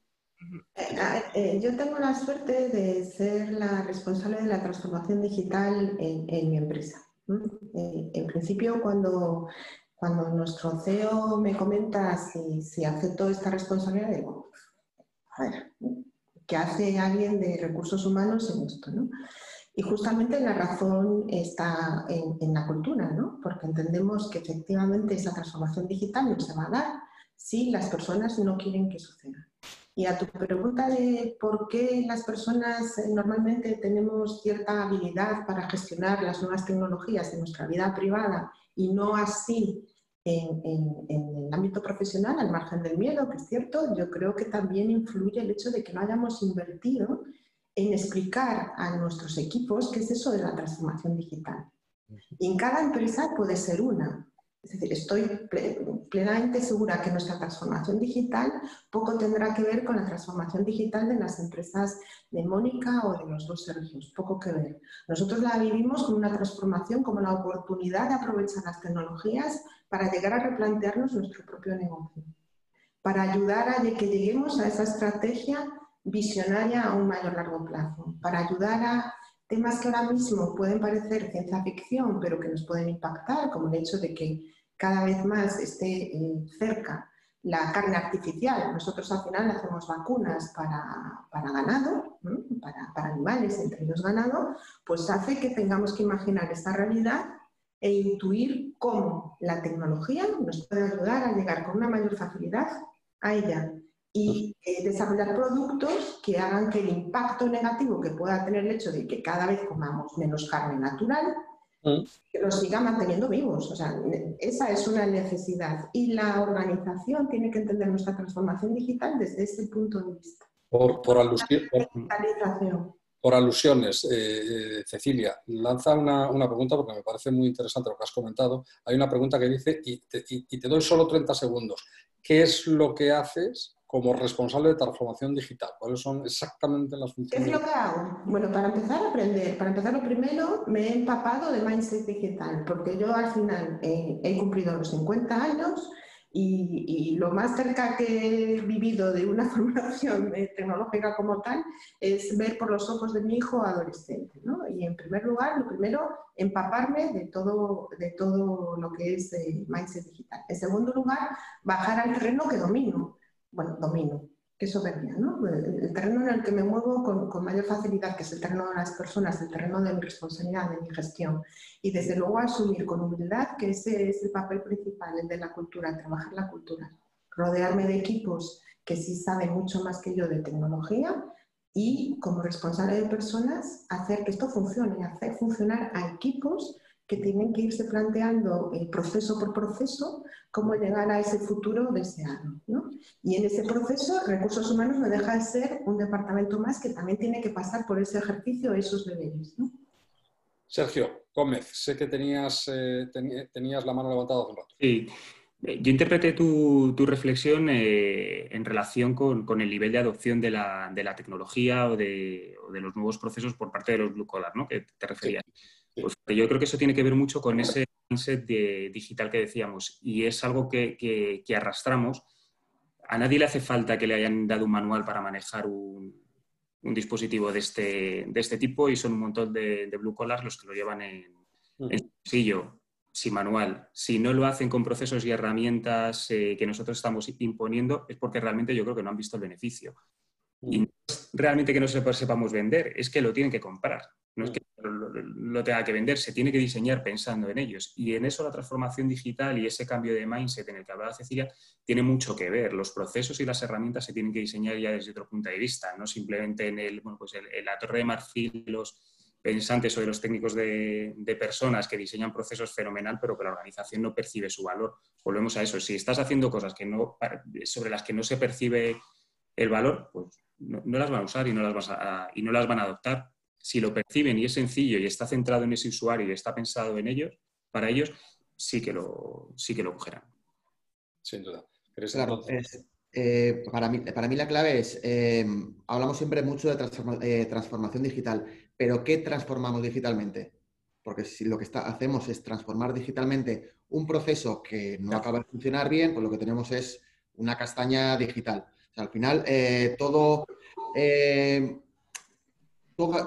Eh, eh, yo tengo la suerte de ser la responsable de la transformación digital en, mi empresa. Eh, en principio, cuando, cuando nuestro CEO me comenta si, si acepto esta responsabilidad, digo, a ver, ¿qué hace alguien de recursos humanos en esto? Y justamente la razón está en, en, la cultura, ¿no? porque entendemos que efectivamente esa transformación digital no se va a dar si las personas no quieren que suceda. Y a tu pregunta de por qué las personas eh, normalmente tenemos cierta habilidad para gestionar las nuevas tecnologías en nuestra vida privada y no así en, el ámbito profesional, al margen del miedo, que es cierto, yo creo que también influye el hecho de que no hayamos invertido en explicar a nuestros equipos qué es eso de la transformación digital. Y en cada empresa puede ser una, es decir, estoy plenamente segura que nuestra transformación digital poco tendrá que ver con la transformación digital de las empresas de Mónica o de los dos servicios, poco que ver. Nosotros la vivimos como una transformación, como la oportunidad de aprovechar las tecnologías para llegar a replantearnos nuestro propio negocio, para ayudar a que lleguemos a esa estrategia visionaria a un mayor largo plazo, para ayudar a temas que ahora mismo pueden parecer ciencia ficción, pero que nos pueden impactar, como el hecho de que cada vez más esté eh, cerca la carne artificial. Nosotros al final hacemos vacunas para, ganado, para, para, animales, entre ellos ganado, pues hace que tengamos que imaginar esta realidad e intuir cómo la tecnología nos puede ayudar a llegar con una mayor facilidad a ella y eh, desarrollar productos que hagan que el impacto negativo que pueda tener el hecho de que cada vez comamos menos carne natural, mm. que los siga manteniendo vivos. O sea, esa es una necesidad. Y la organización tiene que entender nuestra transformación digital desde ese punto de vista. Por, por, por alusiones, eh, eh, Cecilia, lanza una, pregunta porque me parece muy interesante lo que has comentado. Hay una pregunta que dice, y te, y te doy solo 30 segundos, ¿qué es lo que haces como responsable de transformación digital? ¿Cuáles son exactamente las funciones? ¿Qué es lo que hago? Bueno, para empezar a aprender, para empezar lo primero, me he empapado de mindset digital, porque yo al final he cumplido los 50 años y, lo más cerca que he vivido de una formación tecnológica como tal es ver por los ojos de mi hijo adolescente. ¿no? Y en primer lugar, lo primero, empaparme de todo, de todo lo que es eh, mindset digital. En segundo lugar, bajar al terreno que domino bueno, domino, qué soberbia, ¿no? El, terreno en el que me muevo con, mayor facilidad, que es el terreno de las personas, el terreno de mi responsabilidad, de mi gestión. Y desde luego asumir con humildad que ese es el papel principal, el de la cultura, trabajar la cultura. Rodearme de equipos que sí saben mucho más que yo de tecnología y como responsable de personas hacer que esto funcione, hacer funcionar a equipos que tienen que irse planteando el proceso por proceso cómo llegar a ese futuro deseado. ¿no? Y en ese proceso, recursos humanos no deja de ser un departamento más que también tiene que pasar por ese ejercicio, esos deberes. ¿no? Sergio Gómez, sé que tenías, eh, tenías la mano levantada hace un rato. Sí. Eh, yo interpreté tu, tu reflexión eh, en relación con, con, el nivel de adopción de la, de la tecnología o de, o de, los nuevos procesos por parte de los blue collar, ¿no? que te referías. Pues yo creo que eso tiene que ver mucho con ese mindset digital que decíamos y es algo que, arrastramos. A nadie le hace falta que le hayan dado un manual para manejar un, dispositivo de este, de este, tipo y son un montón de, blue collars los que lo llevan en, en bolsillo, sin manual. Si no lo hacen con procesos y herramientas eh, que nosotros estamos imponiendo es porque realmente yo creo que no han visto el beneficio. Y no es realmente que no sepamos vender, es que lo tienen que comprar. No es que lo, tenga que vender, se tiene que diseñar pensando en ellos. Y en eso la transformación digital y ese cambio de mindset en el que hablaba Cecilia tiene mucho que ver. Los procesos y las herramientas se tienen que diseñar ya desde otro punto de vista, no simplemente en el, bueno, pues la torre de marfil, los pensantes o de los técnicos de, personas que diseñan procesos fenomenal, pero que la organización no percibe su valor. Volvemos a eso. Si estás haciendo cosas que no, sobre las que no se percibe el valor, pues no, las van a usar y no las, y no las van a adoptar si lo perciben y es sencillo y está centrado en ese usuario y está pensado en ellos, para ellos, sí que lo, sí que lo cogerán. Sin duda. Claro, eh, para, mí, para mí la clave es, eh, hablamos siempre mucho de eh, transformación digital, pero ¿qué transformamos digitalmente? Porque si lo que está, hacemos es transformar digitalmente un proceso que no acaba de funcionar bien, pues lo que tenemos es una castaña digital. al final, todo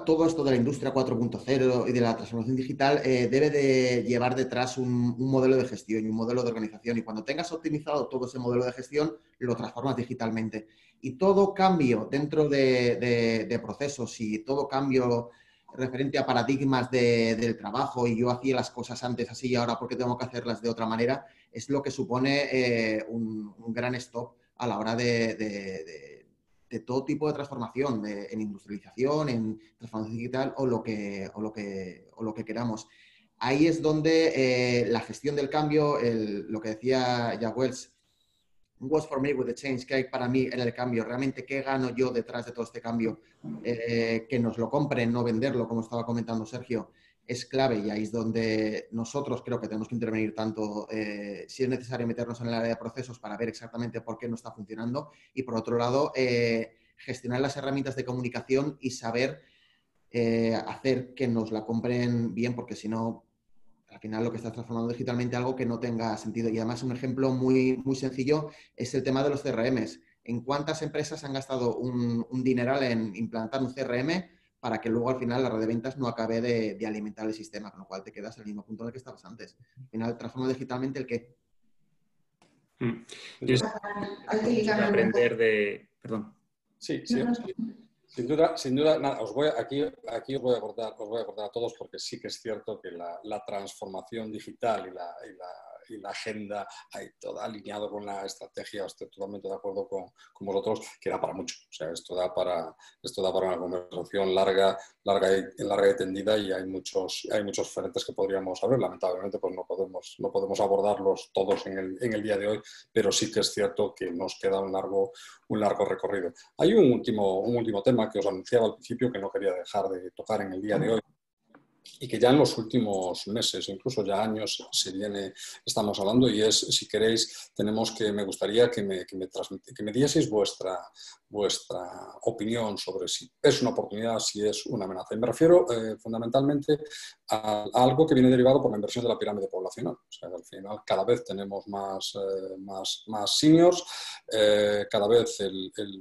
todo, esto de la industria 4.0 y de la transformación digital eh, debe de llevar detrás un, modelo de gestión y un modelo de organización. Y cuando tengas optimizado todo ese modelo de gestión, lo transformas digitalmente. Y todo cambio dentro de, procesos y todo cambio referente a paradigmas del trabajo y yo hacía las cosas antes así y ahora porque tengo que hacerlas de otra manera, es lo que supone eh, un, gran stop a la hora de de todo tipo de transformación, en industrialización, en transformación digital o lo que, o lo que, o lo que queramos. Ahí es donde eh, la gestión del cambio, lo que decía Jack Wells, what's for me with the change, que hay para mí en el cambio, realmente qué gano yo detrás de todo este cambio, eh, que nos lo compren, no venderlo, como estaba comentando Sergio, es clave y ahí es donde nosotros creo que tenemos que intervenir tanto eh, si es necesario meternos en el área de procesos para ver exactamente por qué no está funcionando y por otro lado eh, gestionar las herramientas de comunicación y saber eh, hacer que nos la compren bien porque si no al final lo que está transformando digitalmente algo que no tenga sentido y además un ejemplo muy, muy sencillo es el tema de los CRMs. ¿En cuántas empresas han gastado un, un dineral en implantar un CRM? Para que luego al final la red de ventas no acabe de, alimentar el sistema, con lo cual te quedas en el mismo punto en el que estabas antes. Al final transforma digitalmente el qué. Mm. Aprender de... Perdón. Sí, sí. Sin duda, sin duda nada, os voy, aquí, aquí os, voy a acordar, os voy a acordar a todos porque sí que es cierto que la, transformación digital y la, fin, la agenda ahí toda alineado con la estrategia, estoy totalmente de acuerdo con, con, vosotros, que da para mucho. O sea, esto da para, esto da para una conversación larga, larga y, larga y tendida y hay muchos, hay muchos frentes que podríamos abrir. Lamentablemente, pues no podemos, no podemos abordarlos todos en el, en el día de hoy, pero sí que es cierto que nos queda un largo, un largo recorrido. Hay un último, un último tema que os anunciaba al principio que no quería dejar de tocar en el día de hoy y que ya en los últimos meses, incluso ya años, se viene, estamos hablando y es, si queréis, tenemos que, me gustaría que me, que me, que me dieseis vuestra, vuestra opinión sobre si es una oportunidad, si es una amenaza. Y me refiero eh, fundamentalmente a, algo que viene derivado por la inversión de la pirámide poblacional. O sea, al final cada vez tenemos más, eh, más, más seniors, eh, cada vez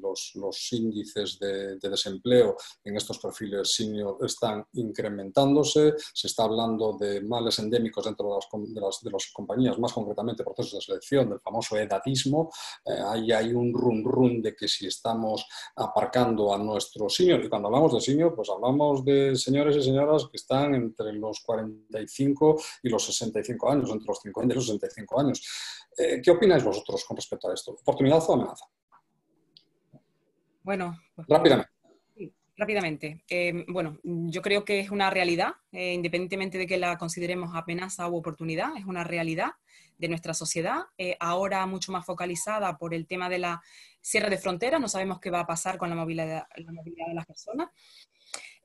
los, los, índices de, de, desempleo en estos perfiles senior están incrementándose, se está hablando de males endémicos dentro de las, de las, de las compañías, más concretamente procesos de selección, del famoso edadismo. ahí hay un run run de que si estamos aparcando a nuestros seniors. Y cuando hablamos de senior, pues hablamos de señores y señoras que están entre los 45 y los 65 años, entre los 50 y los 65 años. Eh, ¿Qué opináis vosotros con respecto a esto? ¿Oportunidad o amenaza? Bueno, pues, rápidamente. Rápidamente. Eh, bueno, yo creo que es una realidad, eh, independientemente de que la consideremos amenaza u oportunidad, es una realidad de nuestra sociedad, ahora mucho más focalizada por el tema de la cierre de fronteras, no sabemos qué va a pasar con la movilidad, la movilidad de las personas.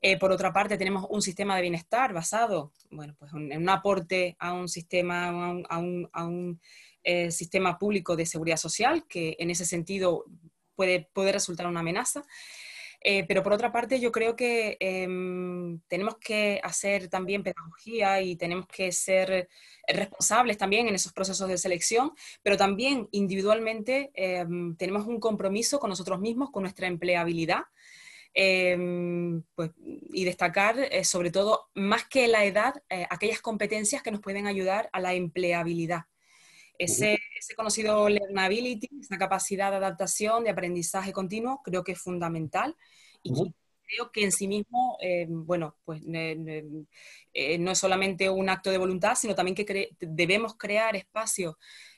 Eh, por otra parte, tenemos un sistema de bienestar basado bueno, pues en un aporte a un sistema, a un, a un, eh, sistema público de seguridad social, que en ese sentido puede, puede resultar una amenaza. Eh, pero por otra parte, yo creo que em, tenemos que hacer también pedagogía y tenemos que ser responsables también en esos procesos de selección, pero también individualmente em, tenemos un compromiso con nosotros mismos, con nuestra empleabilidad. Em, pues, y destacar eh, sobre todo, más que la edad, eh, aquellas competencias que nos pueden ayudar a la empleabilidad. Ese, ese, conocido learnability, esa capacidad de adaptación, de aprendizaje continuo, creo que es fundamental. Y creo que en sí mismo, eh, bueno, pues eh, no es solamente un acto de voluntad, sino también que debemos crear espacios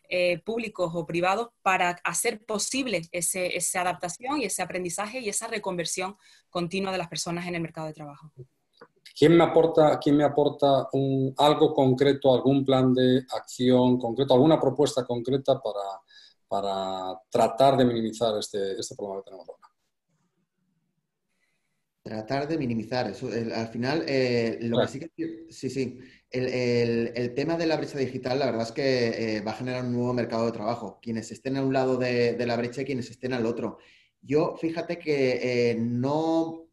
eh, públicos o privados para hacer posible ese, esa adaptación y ese aprendizaje y esa reconversión continua de las personas en el mercado de trabajo. ¿Quién me aporta, quién me aporta un, algo concreto, algún plan de acción concreto, alguna propuesta concreta para, para tratar de minimizar este, este problema que tenemos ahora? Tratar de minimizar eso. al final, eh, lo que sí que. Sí, sí. El, tema de la brecha digital, la verdad es que eh, va a generar un nuevo mercado de trabajo. Quienes estén a un lado de, la brecha y quienes estén al otro. Yo, fíjate que eh, no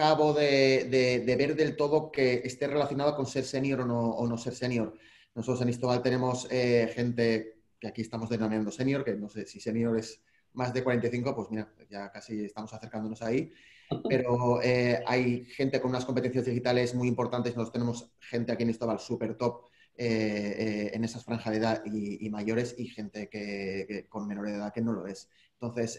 acabo de, ver del todo que esté relacionado con ser senior o no, ser senior. Nosotros en Istobal tenemos eh, gente que aquí estamos denominando senior, que no sé si senior es más de 45, pues mira, ya casi estamos acercándonos ahí. Pero eh, hay gente con unas competencias digitales muy importantes. Nosotros tenemos gente aquí en Istobal súper top eh, en esas franjas de edad y, mayores y gente que, con menor edad que no lo es. Entonces,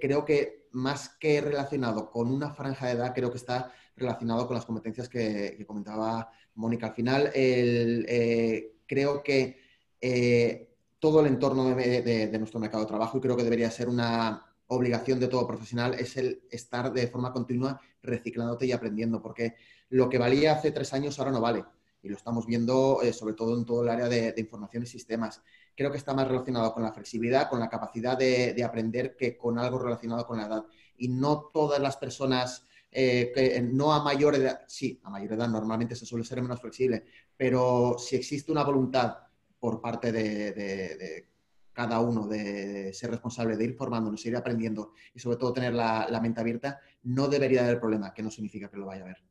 creo que más que relacionado con una franja de edad, creo que está relacionado con las competencias que, comentaba Mónica. Al final, eh, creo que eh, todo el entorno de, nuestro mercado de trabajo, y creo que debería ser una obligación de todo profesional, es el estar de forma continua reciclándote y aprendiendo, porque lo que valía hace tres años ahora no vale. Y lo estamos viendo eh, sobre todo en todo el área de información y sistemas creo que está más relacionado con la flexibilidad, con la capacidad de, aprender que con algo relacionado con la edad. Y no todas las personas, eh, que, no a mayor edad, sí, a mayor edad normalmente se suele ser menos flexible, pero si existe una voluntad por parte de, cada uno de ser responsable de ir formándonos, ir aprendiendo y sobre todo tener la, mente abierta, no debería haber problema, que no significa que lo vaya a ver.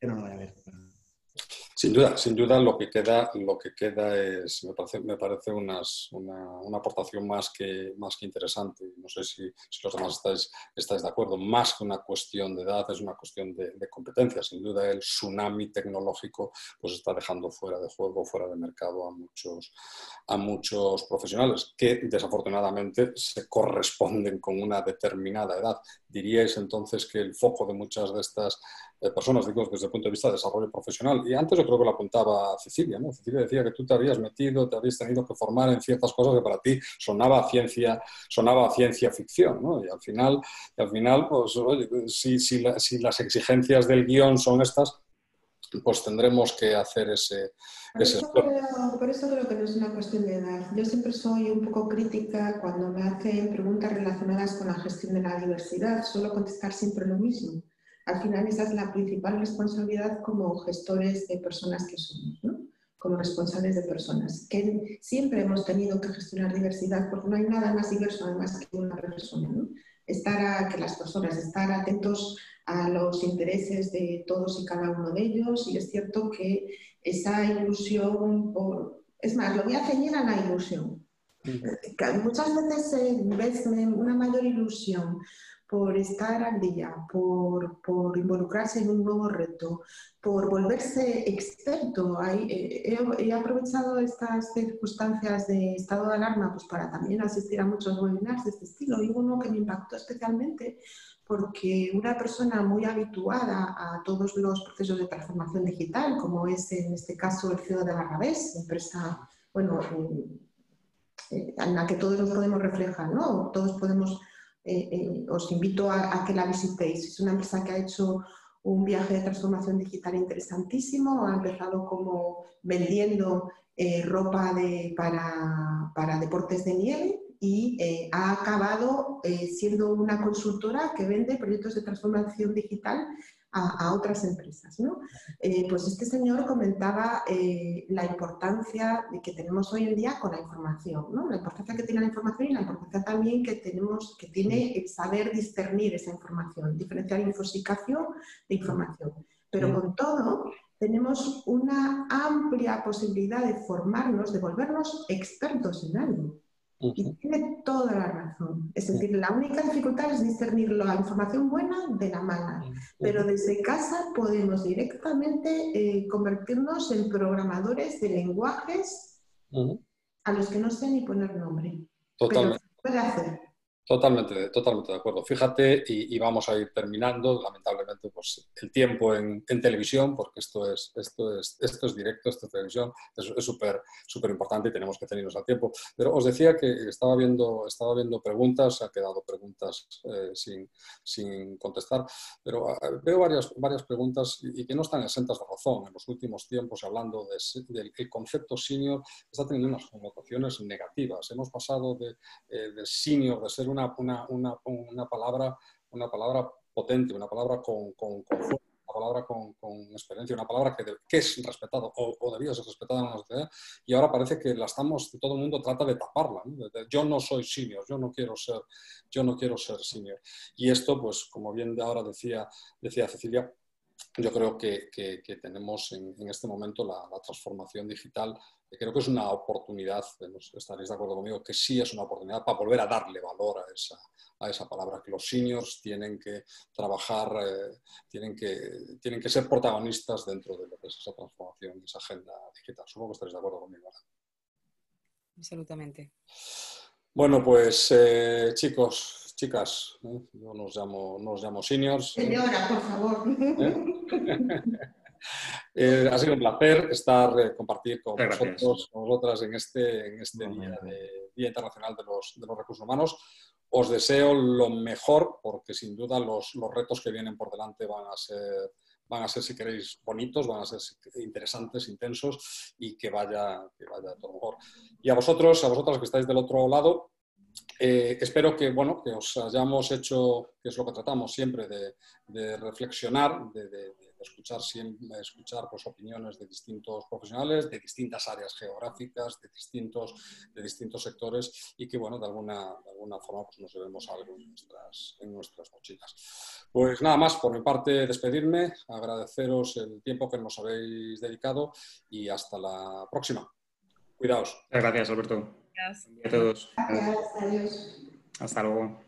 Que no lo vaya a ver. Sin duda, sin duda lo que queda, lo que queda es, me parece, me parece una, una, aportación más que, más que interesante. No sé si, los demás estáis, de acuerdo. Más que una cuestión de edad, es una cuestión de, de, competencia. Sin duda el tsunami tecnológico pues está dejando fuera de juego, fuera de mercado a muchos, a muchos profesionales que desafortunadamente se corresponden con una determinada edad. ¿Diríais entonces que el foco de muchas de estas personas, digo, desde el punto de vista de desarrollo profesional. Y antes yo creo que lo apuntaba Cecilia, ¿no? Cecilia decía que tú te habías metido, te habías tenido que formar en ciertas cosas que para ti sonaba ciencia, sonaba ciencia ficción, ¿no? Y al final, al final pues, si, si, si las exigencias del guion son estas, pues tendremos que hacer ese... Por eso, creo, por eso, creo, que no es una cuestión de edad. Yo siempre soy un poco crítica cuando me hacen preguntas relacionadas con la gestión de la diversidad. Suelo contestar siempre lo mismo. Al final esa es la principal responsabilidad como gestores de personas que somos, ¿no? como responsables de personas, que siempre hemos tenido que gestionar diversidad porque no hay nada más diverso además que una persona. ¿no? Estar a, que las personas, estar atentos a los intereses de todos y cada uno de ellos y es cierto que esa ilusión, por... es más, lo voy a ceñir a la ilusión. Muchas veces eh, ves una mayor ilusión por estar al día, por, por, involucrarse en un nuevo reto, por volverse experto. Eh, he, aprovechado estas circunstancias de estado de alarma pues, para también asistir a muchos webinars de este estilo y uno que me impactó especialmente porque una persona muy habituada a todos los procesos de transformación digital, como es en este caso el CEO de Barrabés, empresa, bueno, eh, en la que todos nos podemos reflejar, ¿no? Todos podemos eh, eh, os invito a, que la visitéis. Es una empresa que ha hecho un viaje de transformación digital interesantísimo. Ha empezado como vendiendo eh, ropa para, deportes de nieve y ha acabado siendo una consultora que vende proyectos de transformación digital a, otras empresas. ¿no? Eh, pues este señor comentaba eh, la importancia que tenemos hoy en día con la información, ¿no? la importancia que tiene la información y la importancia también que, tenemos, que tiene el saber discernir esa información, diferenciar infosicación de información. Pero con todo, tenemos una amplia posibilidad de formarnos, de volvernos expertos en algo. Y tiene toda la razón. Es decir, la única dificultad es discernir la información buena de la mala. Pero desde casa podemos directamente eh, convertirnos en programadores de lenguajes a los que no sé ni poner nombre. Totalmente. Pero se puede hacer. Totalmente, totalmente de acuerdo. Fíjate, y, vamos a ir terminando, lamentablemente, pues el tiempo en, televisión, porque esto es, esto, es, esto es directo, esto es televisión, es súper súper importante y tenemos que tenernos al tiempo. Pero os decía que estaba viendo, estaba viendo preguntas, ha quedado preguntas eh, sin, sin, contestar, pero ah, veo varias, varias preguntas y, que no están exentas de razón. En los últimos tiempos, hablando del concepto senior, está teniendo unas connotaciones negativas. Hemos pasado de, eh, de senior, de ser una, una, una, una, palabra, una palabra potente, una palabra con, con, con una palabra con, experiencia, una palabra que, es respetada o, o, debía ser respetada en una sociedad y ahora parece que la estamos, todo el mundo trata de taparla. yo no soy senior, yo no quiero ser, yo no quiero ser senior. Y esto, pues como bien de ahora decía, decía Cecilia, yo creo que, que, que tenemos en, en, este momento la, la transformación digital creo que es una oportunidad, estaréis de acuerdo conmigo, que sí es una oportunidad para volver a darle valor a esa, a esa palabra, que los seniors tienen que trabajar, eh, tienen, que, tienen que ser protagonistas dentro de lo que es esa transformación, esa agenda digital. Supongo que estaréis de acuerdo conmigo. Absolutamente. Bueno, pues eh, chicos, chicas, ¿eh? yo nos llamo, nos llamo seniors. Señora, por favor. Eh, ha sido un placer estar, eh, compartir con vosotros, con vosotras en este, en este día, de, día, Internacional de los, de los, Recursos Humanos. Os deseo lo mejor porque sin duda los, los, retos que vienen por delante van a ser, van a ser, si queréis, bonitos, van a ser interesantes, intensos y que vaya, que vaya todo mejor. Y a vosotros, a vosotras que estáis del otro lado, eh, espero que, bueno, que os hayamos hecho, que es lo que tratamos siempre, de, de reflexionar, de, de, escuchar, siempre, escuchar pues, opiniones de distintos profesionales, de distintas áreas geográficas, de distintos, de distintos sectores y que, bueno, de alguna, de alguna forma pues, nos debemos algo en nuestras, en nuestras mochilas. Pues nada más, por mi parte, despedirme, agradeceros el tiempo que nos habéis dedicado y hasta la próxima. Cuidaos. Gracias, Alberto. Gracias. a todos. Gracias, adiós. Hasta luego.